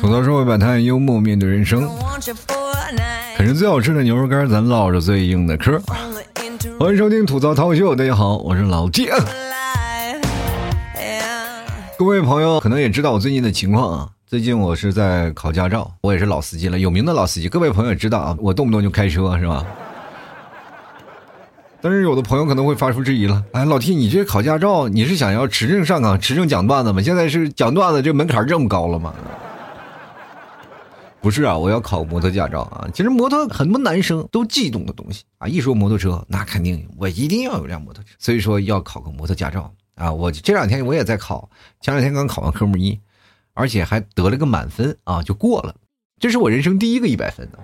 吐槽社会百态，幽默面对人生。啃着最好吃的牛肉干，咱唠着最硬的嗑。欢迎收听吐槽涛秀，大家好，我是老弟。各位朋友可能也知道我最近的情况啊，最近我是在考驾照，我也是老司机了，有名的老司机。各位朋友也知道啊，我动不动就开车是吧？但是有的朋友可能会发出质疑了，哎，老 T，你这考驾照你是想要持证上岗、持证讲段子吗？现在是讲段子这门槛这么高了吗？不是啊，我要考摩托驾照啊。其实摩托很多男生都悸动的东西啊，一说摩托车，那肯定我一定要有辆摩托车，所以说要考个摩托驾照啊。我这两天我也在考，前两天刚考完科目一，而且还得了个满分啊，就过了，这是我人生第一个一百分的。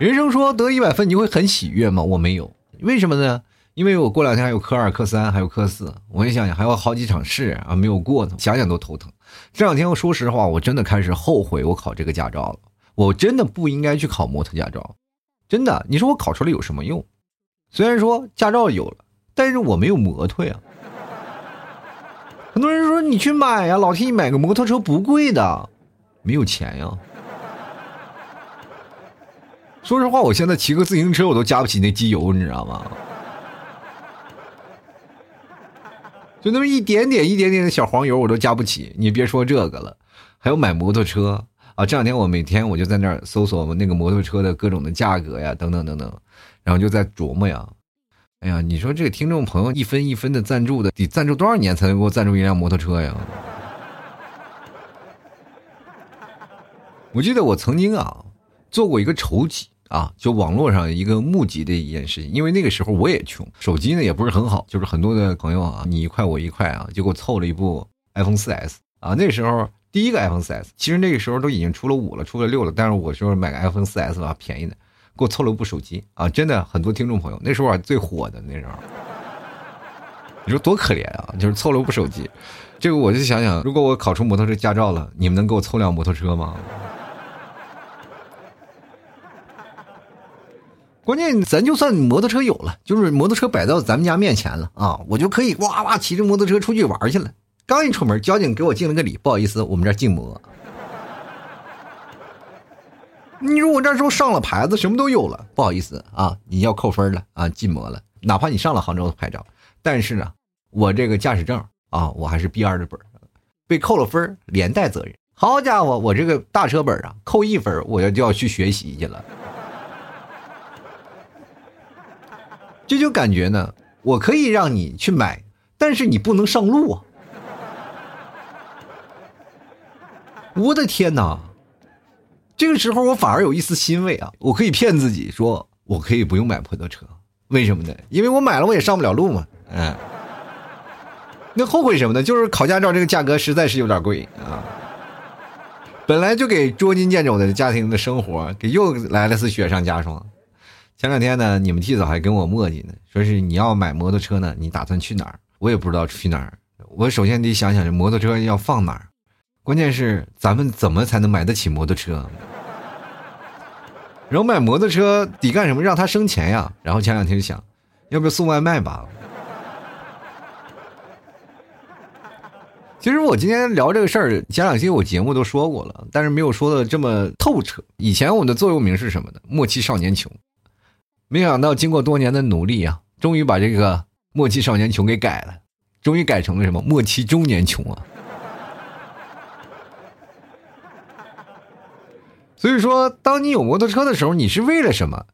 人生说得一百分你会很喜悦吗？我没有，为什么呢？因为我过两天还有科二、科三，还有科四，我一想想还有好几场试啊没有过呢，想想都头疼。这两天我说实话，我真的开始后悔我考这个驾照了。我真的不应该去考摩托驾照，真的。你说我考出来有什么用？虽然说驾照有了，但是我没有摩托呀。很多人说你去买呀，老提买个摩托车不贵的，没有钱呀。说实话，我现在骑个自行车我都加不起那机油，你知道吗？就那么一点点、一点点的小黄油我都加不起，你别说这个了，还有买摩托车啊！这两天我每天我就在那儿搜索那个摩托车的各种的价格呀，等等等等，然后就在琢磨呀，哎呀，你说这个听众朋友一分一分的赞助的，得赞助多少年才能给我赞助一辆摩托车呀？我记得我曾经啊做过一个筹集。啊，就网络上一个募集的一件事情，因为那个时候我也穷，手机呢也不是很好，就是很多的朋友啊，你一块我一块啊，就给我凑了一部 iPhone 4S 啊。那时候第一个 iPhone 4S，其实那个时候都已经出了五了，出了六了，但是我说买个 iPhone 4S 吧，便宜的，给我凑了一部手机啊。真的很多听众朋友那时候啊最火的那时候，你说多可怜啊，就是凑了部手机。这个我就想想，如果我考出摩托车驾照了，你们能给我凑辆摩托车吗？关键咱就算摩托车有了，就是摩托车摆到咱们家面前了啊，我就可以哇哇骑着摩托车出去玩去了。刚一出门，交警给我敬了个礼，不好意思，我们这禁摩。你说我这时候上了牌子，什么都有了，不好意思啊，你要扣分了啊，禁摩了。哪怕你上了杭州的牌照，但是呢，我这个驾驶证啊，我还是 B 二的本，被扣了分，连带责任。好家伙，我这个大车本啊，扣一分，我要就要去学习去了。这就感觉呢，我可以让你去买，但是你不能上路啊！我的天哪，这个时候我反而有一丝欣慰啊！我可以骗自己说，我可以不用买摩托车，为什么呢？因为我买了我也上不了路嘛。嗯，那后悔什么呢？就是考驾照这个价格实在是有点贵啊！本来就给捉襟见肘的家庭的生活，给又来了次雪上加霜。前两天呢，你们提早还跟我磨叽呢，说是你要买摩托车呢，你打算去哪儿？我也不知道去哪儿。我首先得想想这摩托车要放哪儿，关键是咱们怎么才能买得起摩托车？然后买摩托车得干什么？让他生钱呀。然后前两天想，要不要送外卖吧？其实我今天聊这个事儿，前两期我节目都说过了，但是没有说的这么透彻。以前我的座右铭是什么呢？莫欺少年穷。没想到经过多年的努力啊，终于把这个“莫欺少年穷”给改了，终于改成了什么“莫欺中年穷”啊。所以说，当你有摩托车的时候，你是为了什么？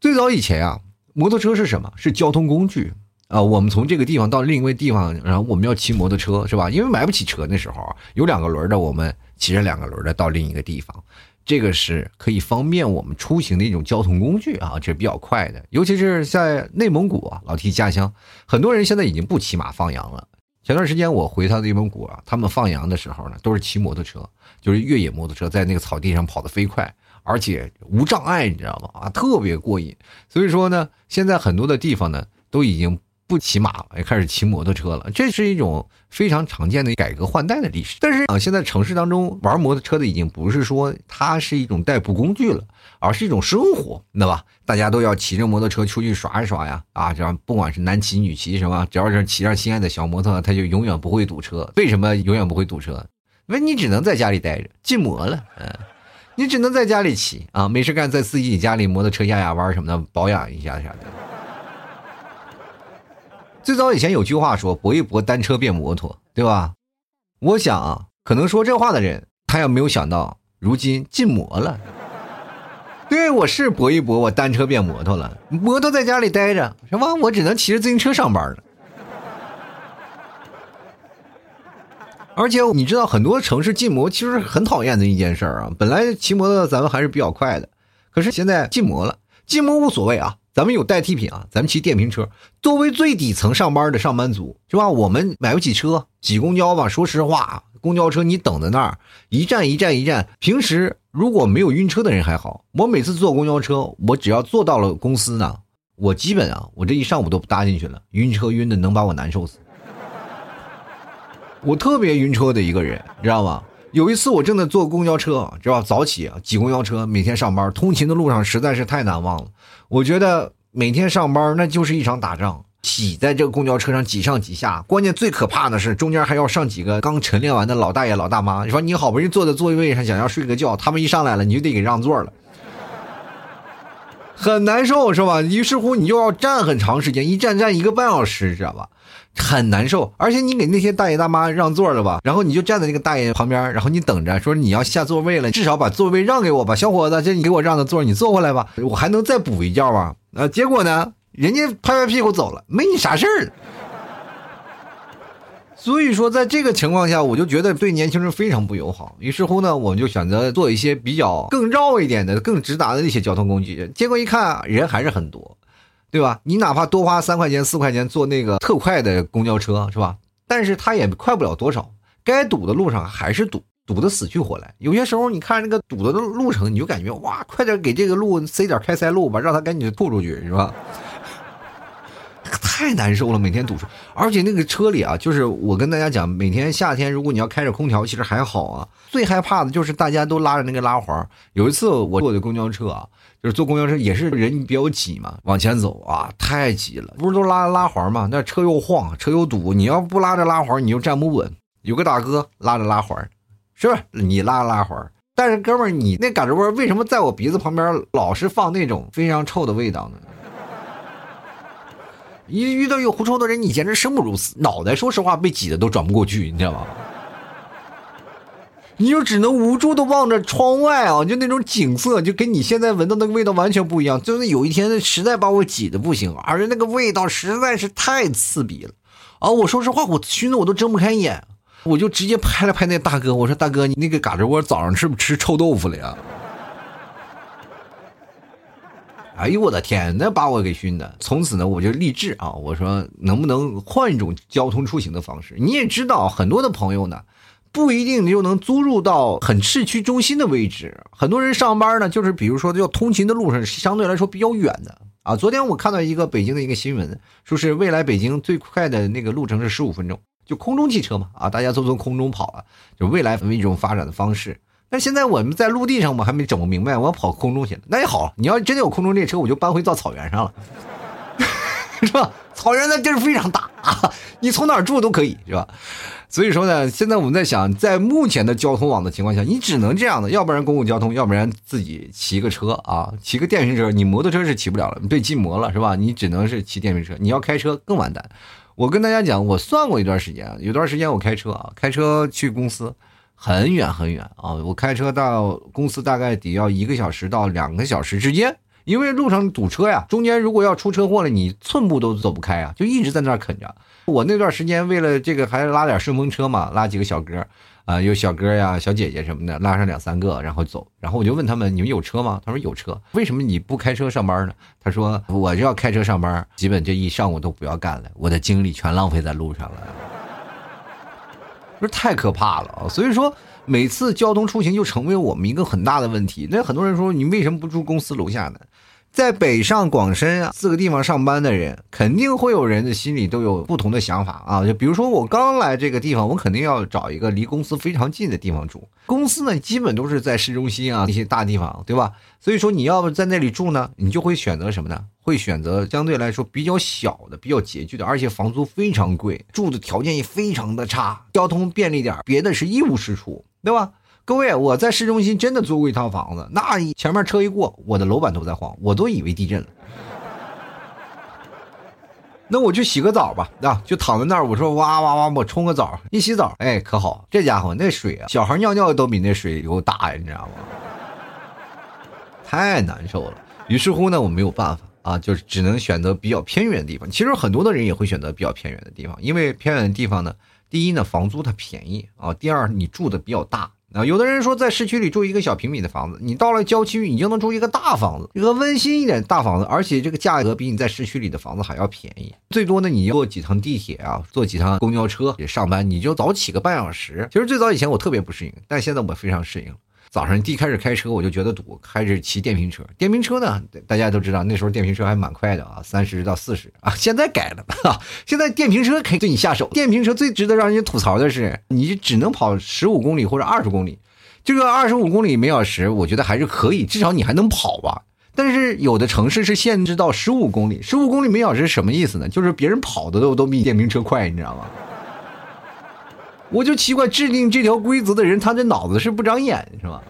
最早以前啊，摩托车是什么？是交通工具啊。我们从这个地方到另一个地方，然后我们要骑摩托车，是吧？因为买不起车那时候，有两个轮的，我们骑着两个轮的到另一个地方。这个是可以方便我们出行的一种交通工具啊，这是比较快的。尤其是在内蒙古啊，老提家乡，很多人现在已经不骑马放羊了。前段时间我回他内蒙古啊，他们放羊的时候呢，都是骑摩托车，就是越野摩托车，在那个草地上跑得飞快，而且无障碍，你知道吗？啊，特别过瘾。所以说呢，现在很多的地方呢，都已经。不骑马了，也开始骑摩托车了。这是一种非常常见的改革换代的历史。但是啊，现在城市当中玩摩托车的已经不是说它是一种代步工具了，而是一种生活，知道吧？大家都要骑着摩托车出去耍一耍呀！啊，这样不管是男骑女骑什么，只要是骑上心爱的小摩托，他就永远不会堵车。为什么永远不会堵车？因为你只能在家里待着，禁摩了，嗯。你只能在家里骑啊，没事干，在自己家里摩托车压压弯什么的保养一下啥的。最早以前有句话说“搏一搏，单车变摩托”，对吧？我想啊，可能说这话的人，他要没有想到，如今禁摩了。对，我是搏一搏，我单车变摩托了，摩托在家里待着，是吧？我只能骑着自行车上班了。而且你知道，很多城市禁摩其实很讨厌的一件事儿啊。本来骑摩托咱们还是比较快的，可是现在禁摩了，禁摩无所谓啊，咱们有代替品啊，咱们骑电瓶车。作为最底层上班的上班族，是吧？我们买不起车，挤公交吧。说实话，公交车你等在那儿，一站一站一站。平时如果没有晕车的人还好，我每次坐公交车，我只要坐到了公司呢，我基本啊，我这一上午都不搭进去了，晕车晕的能把我难受死。我特别晕车的一个人，知道吗？有一次我正在坐公交车，知道早起挤公交车，每天上班通勤的路上实在是太难忘了。我觉得每天上班那就是一场打仗，挤在这个公交车上挤上挤下，关键最可怕的是中间还要上几个刚晨练完的老大爷老大妈。你说你好不容易坐在座位上想要睡个觉，他们一上来了你就得给让座了，很难受是吧？于是乎你就要站很长时间，一站站一个半小时，知道吧？很难受，而且你给那些大爷大妈让座了吧，然后你就站在那个大爷旁边，然后你等着，说你要下座位了，至少把座位让给我吧，小伙子，这你给我让的座，你坐过来吧，我还能再补一觉啊。啊，结果呢，人家拍拍屁股走了，没你啥事儿。所以说，在这个情况下，我就觉得对年轻人非常不友好。于是乎呢，我们就选择做一些比较更绕一点的、更直达的一些交通工具。结果一看，人还是很多。对吧？你哪怕多花三块钱、四块钱坐那个特快的公交车，是吧？但是它也快不了多少，该堵的路上还是堵，堵得死去活来。有些时候，你看那个堵的路程，你就感觉哇，快点给这个路塞点开塞露吧，让它赶紧吐出去，是吧？太难受了，每天堵车，而且那个车里啊，就是我跟大家讲，每天夏天如果你要开着空调，其实还好啊。最害怕的就是大家都拉着那个拉环。有一次我坐的公交车啊。就是坐公交车也是人比较挤嘛，往前走啊，太挤了，不是都拉拉环吗？那车又晃，车又堵，你要不拉着拉环，你就站不稳。有个大哥拉着拉环，是不是？你拉拉环，但是哥们，你那嘎吱窝为什么在我鼻子旁边老是放那种非常臭的味道呢？一遇到有狐臭的人，你简直生不如死，脑袋说实话被挤的都转不过去，你知道吗？你就只能无助的望着窗外啊，就那种景色，就跟你现在闻到那个味道完全不一样。就是有一天实在把我挤的不行，而且那个味道实在是太刺鼻了啊！我说实话，我熏的我都睁不开眼，我就直接拍了拍那大哥，我说大哥，你那个嘎吱窝早上是不是吃臭豆腐了呀？哎呦我的天，那把我给熏的。从此呢，我就立志啊，我说能不能换一种交通出行的方式？你也知道，很多的朋友呢。不一定就能租入到很市区中心的位置。很多人上班呢，就是比如说要通勤的路上是相对来说比较远的啊。昨天我看到一个北京的一个新闻，说是未来北京最快的那个路程是十五分钟，就空中汽车嘛啊，大家都从空中跑了，就未来一种发展的方式。但现在我们在陆地上，我还没整不明白，我要跑空中去了。那也好，你要真的有空中列车，我就搬回到草原上了，是吧？草原的地儿非常大，你从哪儿住都可以，是吧？所以说呢，现在我们在想，在目前的交通网的情况下，你只能这样的，要不然公共交通，要不然自己骑个车啊，骑个电瓶车。你摩托车是骑不了了，你被禁摩了是吧？你只能是骑电瓶车。你要开车更完蛋。我跟大家讲，我算过一段时间，有段时间我开车啊，开车去公司，很远很远啊，我开车到公司大概得要一个小时到两个小时之间。因为路上堵车呀，中间如果要出车祸了，你寸步都走不开啊，就一直在那儿啃着。我那段时间为了这个还拉点顺风车嘛，拉几个小哥，啊，有小哥呀、小姐姐什么的，拉上两三个，然后走。然后我就问他们：“你们有车吗？”他说：“有车。”为什么你不开车上班呢？他说：“我就要开车上班，基本这一上午都不要干了，我的精力全浪费在路上了。”不是太可怕了所以说。每次交通出行就成为我们一个很大的问题。那很多人说，你为什么不住公司楼下呢？在北上广深啊四个地方上班的人，肯定会有人的心里都有不同的想法啊。就比如说我刚来这个地方，我肯定要找一个离公司非常近的地方住。公司呢，基本都是在市中心啊那些大地方，对吧？所以说你要不在那里住呢，你就会选择什么呢？会选择相对来说比较小的、比较拮据的，而且房租非常贵，住的条件也非常的差，交通便利点，别的是一无是处，对吧？各位，我在市中心真的租过一套房子，那前面车一过，我的楼板都在晃，我都以为地震了。那我去洗个澡吧，啊，就躺在那儿，我说哇哇哇，我冲个澡，一洗澡，哎，可好，这家伙那水啊，小孩尿尿都比那水流大呀，你知道吗？太难受了。于是乎呢，我没有办法啊，就是只能选择比较偏远的地方。其实很多的人也会选择比较偏远的地方，因为偏远的地方呢，第一呢，房租它便宜啊，第二你住的比较大。啊，有的人说在市区里住一个小平米的房子，你到了郊区，你就能住一个大房子，一个温馨一点的大房子，而且这个价格比你在市区里的房子还要便宜。最多呢，你坐几趟地铁啊，坐几趟公交车也上班，你就早起个半小时。其实最早以前我特别不适应，但现在我非常适应。早上一开始开车我就觉得堵，开始骑电瓶车。电瓶车呢，大家都知道，那时候电瓶车还蛮快的啊，三十到四十啊。现在改了，现在电瓶车可以对你下手。电瓶车最值得让人家吐槽的是，你只能跑十五公里或者二十公里。这个二十五公里每小时，我觉得还是可以，至少你还能跑吧。但是有的城市是限制到十五公里，十五公里每小时什么意思呢？就是别人跑的都都比电瓶车快，你知道吗？我就奇怪，制定这条规则的人，他这脑子是不长眼是吧？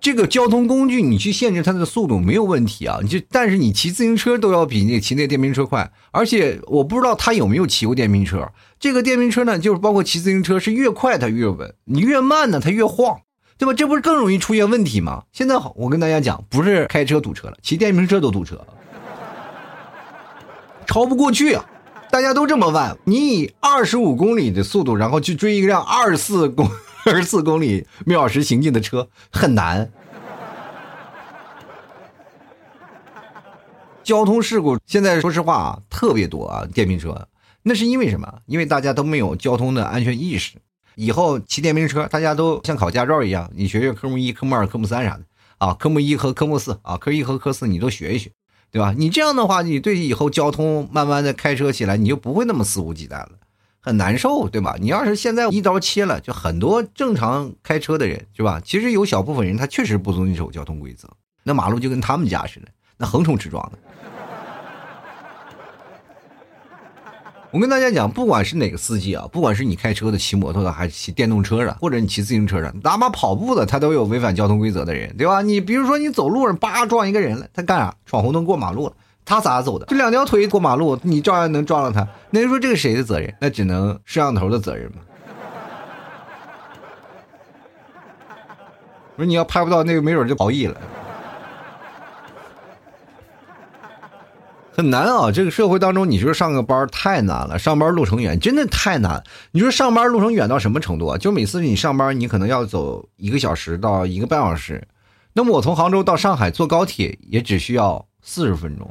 这个交通工具你去限制它的速度没有问题啊，你就但是你骑自行车都要比那骑那电瓶车快，而且我不知道他有没有骑过电瓶车。这个电瓶车呢，就是包括骑自行车是越快它越稳，你越慢呢它越晃，对吧？这不是更容易出现问题吗？现在好，我跟大家讲，不是开车堵车了，骑电瓶车都堵车，超不过去啊。大家都这么问，你以二十五公里的速度，然后去追一辆二十四公 二十四公里每小时行进的车，很难。交通事故现在说实话啊，特别多啊，电瓶车，那是因为什么？因为大家都没有交通的安全意识。以后骑电瓶车，大家都像考驾照一样，你学学科目一、科目二、科目三啥的啊，科目一和科目四啊，科一和科四你都学一学。对吧？你这样的话，你对以后交通慢慢的开车起来，你就不会那么肆无忌惮了，很难受，对吧？你要是现在一刀切了，就很多正常开车的人，是吧？其实有小部分人他确实不遵守交通规则，那马路就跟他们家似的，那横冲直撞的。我跟大家讲，不管是哪个司机啊，不管是你开车的、骑摩托的，还是骑电动车的，或者你骑自行车的，哪怕跑步的，他都有违反交通规则的人，对吧？你比如说你走路上叭撞一个人了，他干啥？闯红灯过马路了，他咋走的？这两条腿过马路，你照样能撞上他。那你说这个谁的责任？那只能摄像头的责任嘛。不是你要拍不到那个，没准就逃逸了。很难啊！这个社会当中，你说上个班太难了，上班路程远，真的太难。你说上班路程远到什么程度啊？就每次你上班，你可能要走一个小时到一个半小时。那么我从杭州到上海坐高铁也只需要四十分钟。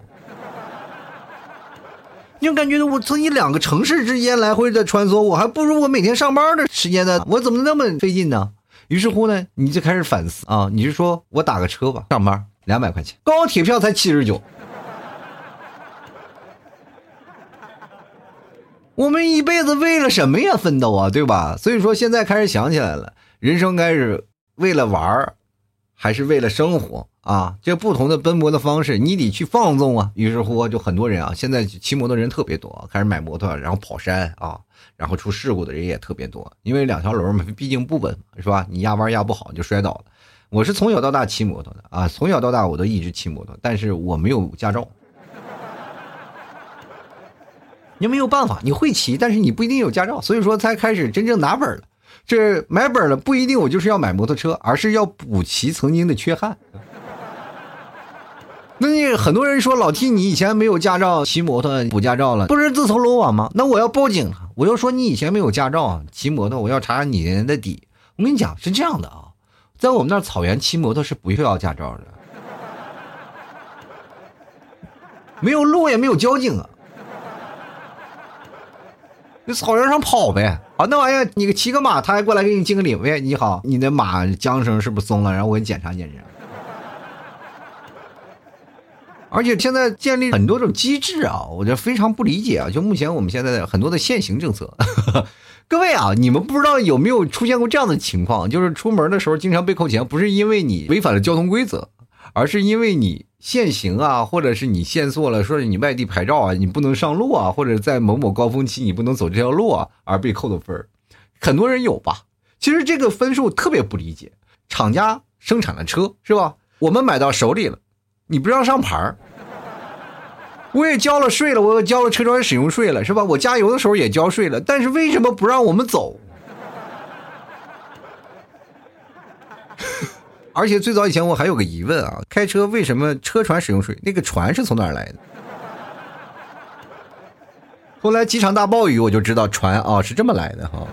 你就感觉我从一两个城市之间来回的穿梭，我还不如我每天上班的时间呢。我怎么那么费劲呢？于是乎呢，你就开始反思啊！你就说我打个车吧，上班两百块钱，高铁票才七十九。我们一辈子为了什么呀奋斗啊，对吧？所以说现在开始想起来了，人生开始为了玩儿，还是为了生活啊？这不同的奔波的方式，你得去放纵啊。于是乎，就很多人啊，现在骑摩托人特别多，开始买摩托，然后跑山啊，然后出事故的人也特别多，因为两条轮嘛，毕竟不稳，是吧？你压弯压不好就摔倒了。我是从小到大骑摩托的啊，从小到大我都一直骑摩托，但是我没有驾照。你没有办法，你会骑，但是你不一定有驾照，所以说才开始真正拿本了。这买本了不一定我就是要买摩托车，而是要补齐曾经的缺憾。那你很多人说老替你以前没有驾照骑摩托补驾照了，不是自投罗网吗？那我要报警，我要说你以前没有驾照骑摩托，我要查你的底。我跟你讲是这样的啊，在我们那草原骑摩托是不需要驾照的，没有路也没有交警啊。草原上跑呗。啊，那玩意儿，你骑个马，他还过来给你敬个礼。喂，你好，你的马缰绳是不是松了？然后我给你检查检查。而且现在建立很多种机制啊，我觉得非常不理解啊。就目前我们现在的很多的限行政策。各位啊，你们不知道有没有出现过这样的情况，就是出门的时候经常被扣钱，不是因为你违反了交通规则，而是因为你。限行啊，或者是你限速了，说是你外地牌照啊，你不能上路啊，或者在某某高峰期你不能走这条路啊，而被扣的分儿。很多人有吧？其实这个分数特别不理解，厂家生产的车是吧？我们买到手里了。你不让上牌儿，我也交了税了，我也交了车船使用税了，是吧？我加油的时候也交税了，但是为什么不让我们走？而且最早以前我还有个疑问啊，开车为什么车船使用税？那个船是从哪儿来的？后来几场大暴雨，我就知道船啊是这么来的哈。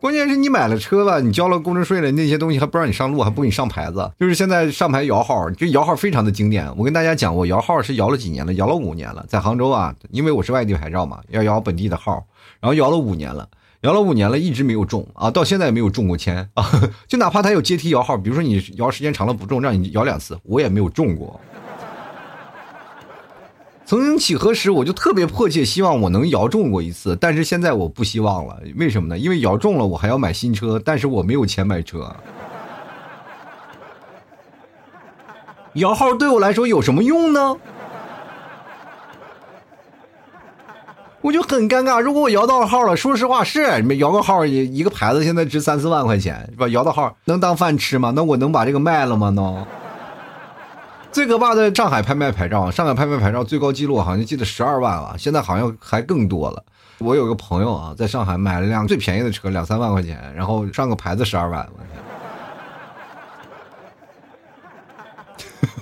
关键是你买了车了，你交了公证税了，那些东西还不让你上路，还不给你上牌子。就是现在上牌摇号，这摇号非常的经典。我跟大家讲，我摇号是摇了几年了，摇了五年了，在杭州啊，因为我是外地牌照嘛，要摇本地的号，然后摇了五年了，摇了五年了，一直没有中啊，到现在也没有中过签啊。就哪怕他有阶梯摇号，比如说你摇时间长了不中，让你摇两次，我也没有中过。曾经几何时，我就特别迫切希望我能摇中过一次，但是现在我不希望了。为什么呢？因为摇中了，我还要买新车，但是我没有钱买车。摇号对我来说有什么用呢？我就很尴尬。如果我摇到号了，说实话是你们摇个号，一个牌子现在值三四万块钱，是吧？摇到号能当饭吃吗？那我能把这个卖了吗？能？最可怕的上海拍卖牌照，上海拍卖牌照最高记录好像记得十二万了，现在好像还更多了。我有个朋友啊，在上海买了辆最便宜的车，两三万块钱，然后上个牌子十二万，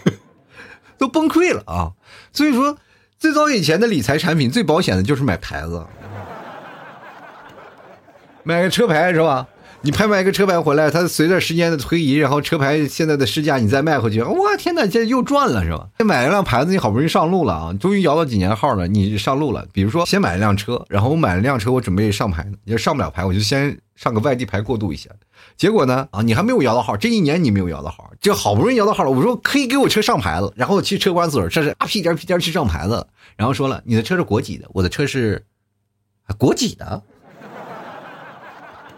都崩溃了啊！所以说，最早以前的理财产品最保险的就是买牌子，买个车牌是吧？你拍卖一个车牌回来，它随着时间的推移，然后车牌现在的市价你再卖回去，哇天哪，这又赚了是吧？买了辆牌子，你好不容易上路了啊，终于摇到几年号了，你上路了。比如说，先买了辆车，然后我买了辆车，我准备上牌，也上不了牌，我就先上个外地牌过渡一下。结果呢，啊，你还没有摇到号，这一年你没有摇到号，就好不容易摇到号了。我说可以给我车上牌子，然后去车管所，这是啊屁颠屁颠去上牌子，然后说了，你的车是国几的？我的车是国几的？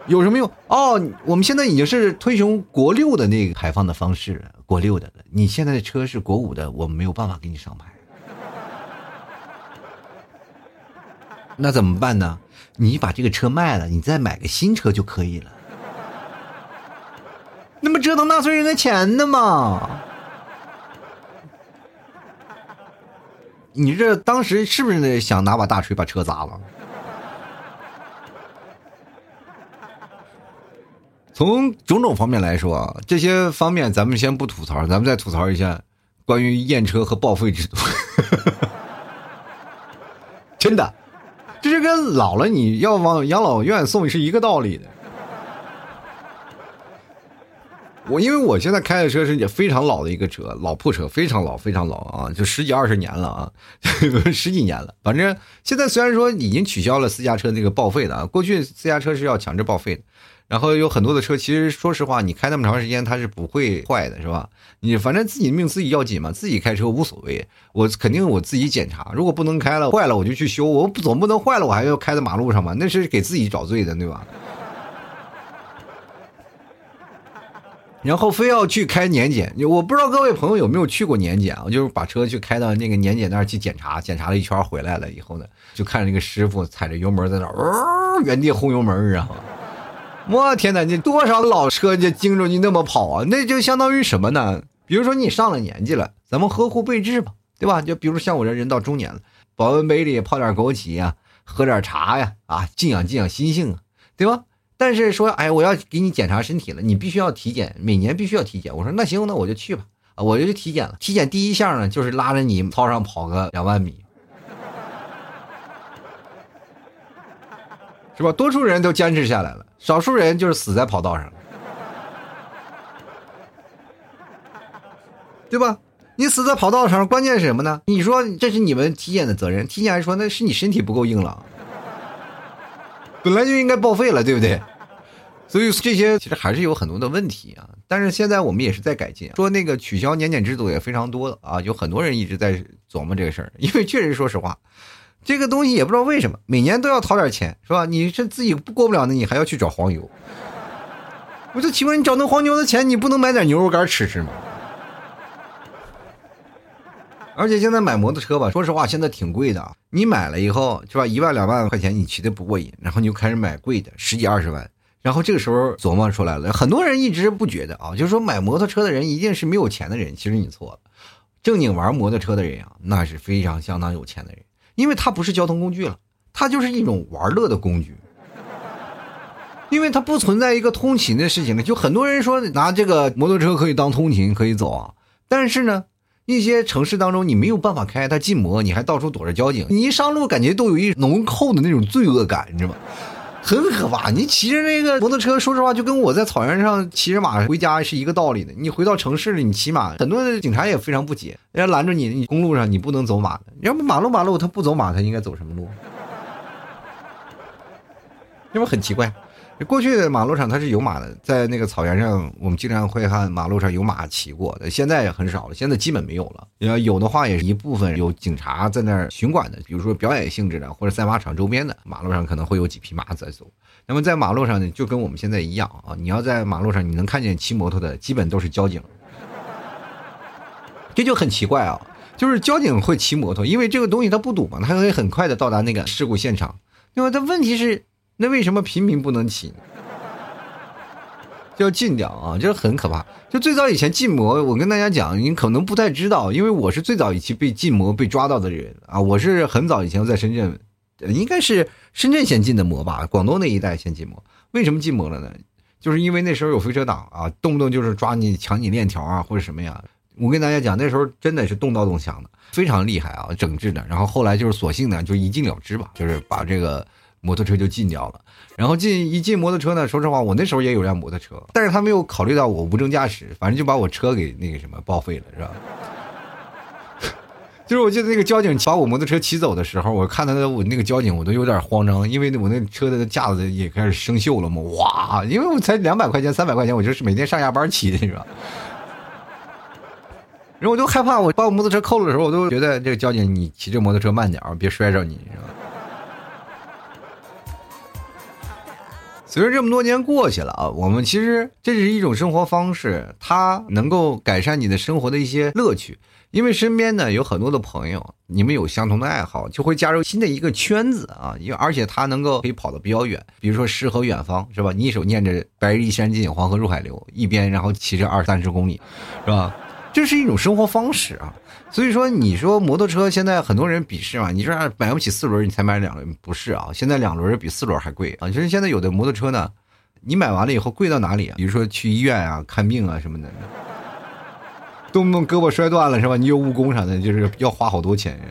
有什么用？哦，我们现在已经是推行国六的那个排放的方式，国六的了。你现在的车是国五的，我们没有办法给你上牌。那怎么办呢？你把这个车卖了，你再买个新车就可以了。那么折腾纳税人的钱呢嘛？你这当时是不是想拿把大锤把车砸了？从种种方面来说啊，这些方面咱们先不吐槽，咱们再吐槽一下关于验车和报废制度。真的，这是跟老了你要往养老院送是一个道理的。我因为我现在开的车是也非常老的一个车，老破车，非常老，非常老啊，就十几二十年了啊，十几年了。反正现在虽然说已经取消了私家车那个报废的啊，过去私家车是要强制报废的。然后有很多的车，其实说实话，你开那么长时间，它是不会坏的，是吧？你反正自己命自己要紧嘛，自己开车无所谓。我肯定我自己检查，如果不能开了，坏了我就去修。我总不能坏了，我还要开在马路上嘛？那是给自己找罪的，对吧？然后非要去开年检，我不知道各位朋友有没有去过年检啊？就是把车去开到那个年检那儿去检查，检查了一圈回来了以后呢，就看着那个师傅踩着油门在那儿，原地轰油门，然后？我天哪！你多少老车就盯着你那么跑啊？那就相当于什么呢？比如说你上了年纪了，咱们呵护备至吧，对吧？就比如像我这人到中年了，保温杯里泡点枸杞呀，喝点茶呀，啊，静养静养心性啊，对吧？但是说，哎，我要给你检查身体了，你必须要体检，每年必须要体检。我说那行，那我就去吧，我就去体检了。体检第一项呢，就是拉着你操场跑个两万米。是吧？多数人都坚持下来了，少数人就是死在跑道上，对吧？你死在跑道上，关键是什么呢？你说这是你们体检的责任，体检还说那是你身体不够硬朗，本来就应该报废了，对不对？所以这些其实还是有很多的问题啊。但是现在我们也是在改进，说那个取消年检制度也非常多啊，有很多人一直在琢磨这个事儿，因为确实说实话，这个东西也不知道为什么每年都要掏点钱，是吧？你是自己过不了的，你还要去找黄牛。我就奇怪，你找那黄牛的钱，你不能买点牛肉干吃吃吗？而且现在买摩托车吧，说实话，现在挺贵的。你买了以后，是吧？一万两万块钱你骑的不过瘾，然后你就开始买贵的，十几二十万。然后这个时候琢磨出来了，很多人一直不觉得啊，就是说买摩托车的人一定是没有钱的人。其实你错了，正经玩摩托车的人啊，那是非常相当有钱的人，因为它不是交通工具了，它就是一种玩乐的工具。因为它不存在一个通勤的事情了。就很多人说拿这个摩托车可以当通勤可以走啊，但是呢。一些城市当中，你没有办法开，它禁摩，你还到处躲着交警，你一上路感觉都有一浓厚的那种罪恶感，你知道吗？很可怕。你骑着那个摩托车，说实话，就跟我在草原上骑着马回家是一个道理的。你回到城市里，你骑马，很多的警察也非常不解，人家拦着你，你公路上你不能走马的，要不马路马路他不走马，他应该走什么路？是不是很奇怪？过去的马路上它是有马的，在那个草原上，我们经常会看马路上有马骑过的。现在也很少了，现在基本没有了。要有的话，也是一部分有警察在那儿巡管的，比如说表演性质的或者赛马场周边的马路上可能会有几匹马在走。那么在马路上呢，就跟我们现在一样啊，你要在马路上你能看见骑摩托的，基本都是交警。这就很奇怪啊，就是交警会骑摩托，因为这个东西它不堵嘛，它可以很快的到达那个事故现场。那么，但问题是。那为什么平民不能骑？要禁掉啊！这很可怕。就最早以前禁摩，我跟大家讲，你可能不太知道，因为我是最早一期被禁摩被抓到的人啊。我是很早以前在深圳，应该是深圳先禁的摩吧，广东那一带先禁摩。为什么禁摩了呢？就是因为那时候有飞车党啊，动不动就是抓你抢你链条啊，或者什么呀。我跟大家讲，那时候真的是动刀动枪的，非常厉害啊，整治的。然后后来就是索性呢，就一禁了之吧，就是把这个。摩托车就禁掉了，然后进一进摩托车呢，说实话，我那时候也有辆摩托车，但是他没有考虑到我无证驾驶，反正就把我车给那个什么报废了，是吧？就是我记得那个交警把我摩托车骑走的时候，我看他的我那个交警，我都有点慌张，因为我那车的架子也开始生锈了嘛，哇！因为我才两百块钱、三百块钱，我就是每天上下班骑的，是吧？然后我就害怕，我把我摩托车扣了的时候，我都觉得这个交警，你骑这摩托车慢点别摔着你，是吧？随着这么多年过去了啊，我们其实这是一种生活方式，它能够改善你的生活的一些乐趣。因为身边呢有很多的朋友，你们有相同的爱好，就会加入新的一个圈子啊。因为而且它能够可以跑得比较远，比如说诗和远方，是吧？你一手念着“白日依山尽，黄河入海流”，一边然后骑着二三十公里，是吧？这是一种生活方式啊。所以说，你说摩托车现在很多人鄙视嘛？你说买不起四轮，你才买两轮，不是啊？现在两轮比四轮还贵啊！就是现在有的摩托车呢，你买完了以后贵到哪里啊？比如说去医院啊、看病啊什么的，动不动胳膊摔断了是吧？你有误工啥的，就是要花好多钱呀。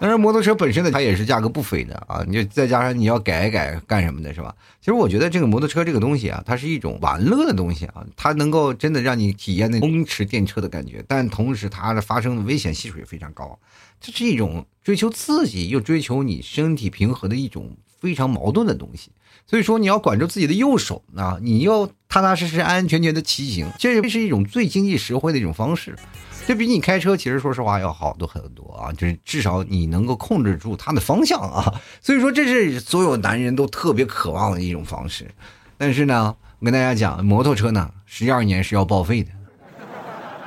当然摩托车本身呢，它也是价格不菲的啊！你就再加上你要改一改干什么的，是吧？其实我觉得这个摩托车这个东西啊，它是一种玩乐的东西啊，它能够真的让你体验那风驰电掣的感觉，但同时它的发生的危险系数也非常高。这是一种追求刺激又追求你身体平和的一种非常矛盾的东西。所以说，你要管住自己的右手啊，你要踏踏实实、安安全全的骑行，这是一种最经济实惠的一种方式。这比你开车其实说实话要好多很多啊，就是至少你能够控制住它的方向啊，所以说这是所有男人都特别渴望的一种方式。但是呢，我跟大家讲，摩托车呢，十一二年是要报废的，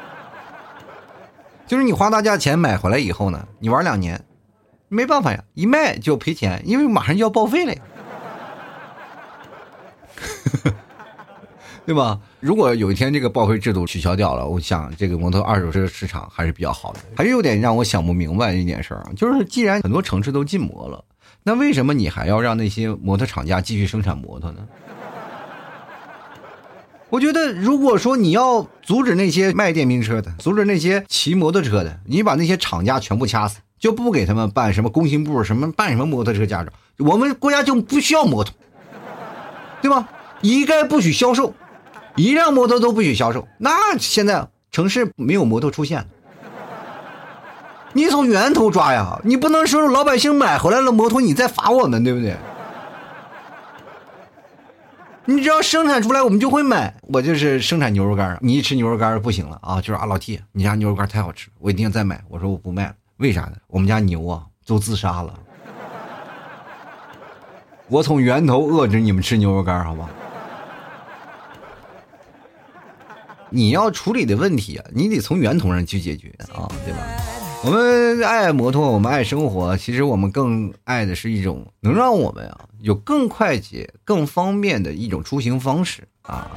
就是你花大价钱买回来以后呢，你玩两年，没办法呀，一卖就赔钱，因为马上就要报废了呀。对吧？如果有一天这个报废制度取消掉了，我想这个摩托二手车市场还是比较好的。还是有点让我想不明白一件事儿，就是既然很多城市都禁摩了，那为什么你还要让那些摩托厂家继续生产摩托呢？我觉得，如果说你要阻止那些卖电瓶车的，阻止那些骑摩托车的，你把那些厂家全部掐死，就不给他们办什么工信部什么办什么摩托车驾照，我们国家就不需要摩托，对吧？一概不许销售。一辆摩托都不许销售，那现在城市没有摩托出现，你从源头抓呀！你不能说老百姓买回来了摩托，你再罚我们，对不对？你只要生产出来，我们就会买。我就是生产牛肉干，你一吃牛肉干不行了啊，就是啊，老 T，你家牛肉干太好吃，我一定要再买。我说我不卖了，为啥呢？我们家牛啊都自杀了，我从源头遏制你们吃牛肉干，好吧？你要处理的问题啊，你得从源头上去解决啊，对吧？我们爱摩托，我们爱生活，其实我们更爱的是一种能让我们啊有更快捷、更方便的一种出行方式啊。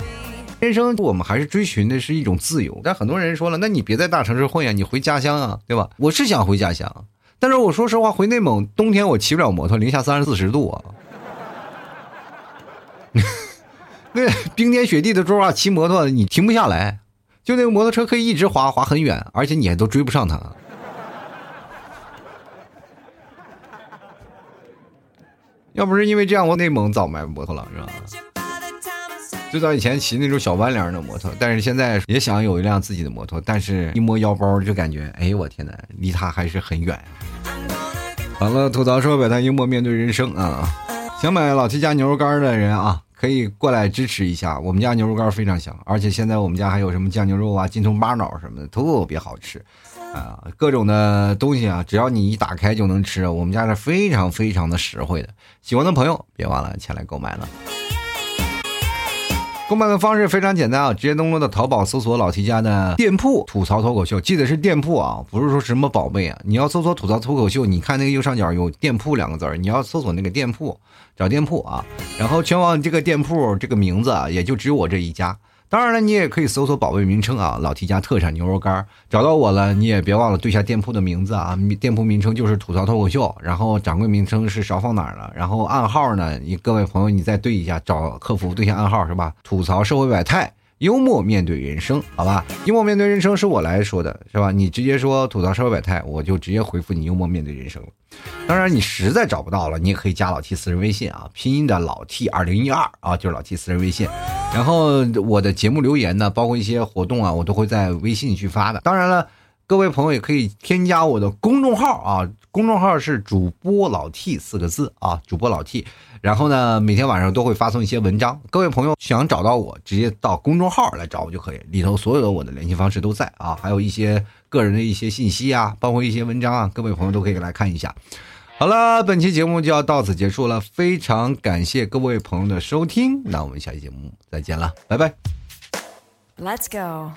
人生我们还是追寻的是一种自由，但很多人说了，那你别在大城市混呀，你回家乡啊，对吧？我是想回家乡，但是我说实话，回内蒙冬天我骑不了摩托，零下三十四十度啊，那冰天雪地的时候啊，骑摩托你停不下来，就那个摩托车可以一直滑滑很远，而且你还都追不上它。要不是因为这样，我内蒙早买摩托了，是吧？最早以前骑那种小弯梁的摩托，但是现在也想有一辆自己的摩托，但是一摸腰包就感觉，哎，我天哪，离它还是很远。完了，吐槽说百态，幽默面对人生啊！想买老七家牛肉干的人啊，可以过来支持一下，我们家牛肉干非常香，而且现在我们家还有什么酱牛肉啊、金葱巴脑什么的，特别好吃。啊，各种的东西啊，只要你一打开就能吃。我们家是非常非常的实惠的，喜欢的朋友别忘了前来购买了。购买的方式非常简单啊，直接登录到淘宝搜索老提家的店铺“吐槽脱口秀”，记得是店铺啊，不是说什么宝贝啊。你要搜索“吐槽脱口秀”，你看那个右上角有“店铺”两个字儿，你要搜索那个店铺，找店铺啊。然后全网这个店铺这个名字啊，也就只有我这一家。当然了，你也可以搜索宝贝名称啊，老提家特产牛肉干，找到我了，你也别忘了对下店铺的名字啊，店铺名称就是吐槽脱口秀，然后掌柜名称是少放哪儿了，然后暗号呢，你各位朋友你再对一下，找客服对下暗号是吧？吐槽社会百态。幽默面对人生，好吧？幽默面对人生是我来说的，是吧？你直接说吐槽社会百态，我就直接回复你幽默面对人生了。当然，你实在找不到了，你也可以加老 T 私人微信啊，拼音的老 T 二零一二啊，就是老 T 私人微信。然后我的节目留言呢，包括一些活动啊，我都会在微信去发的。当然了。各位朋友也可以添加我的公众号啊，公众号是主播老 T 四个字啊，主播老 T。然后呢，每天晚上都会发送一些文章。各位朋友想找到我，直接到公众号来找我就可以，里头所有的我的联系方式都在啊，还有一些个人的一些信息啊，包括一些文章啊，各位朋友都可以来看一下。好了，本期节目就要到此结束了，非常感谢各位朋友的收听，那我们下期节目再见了，拜拜。Let's go。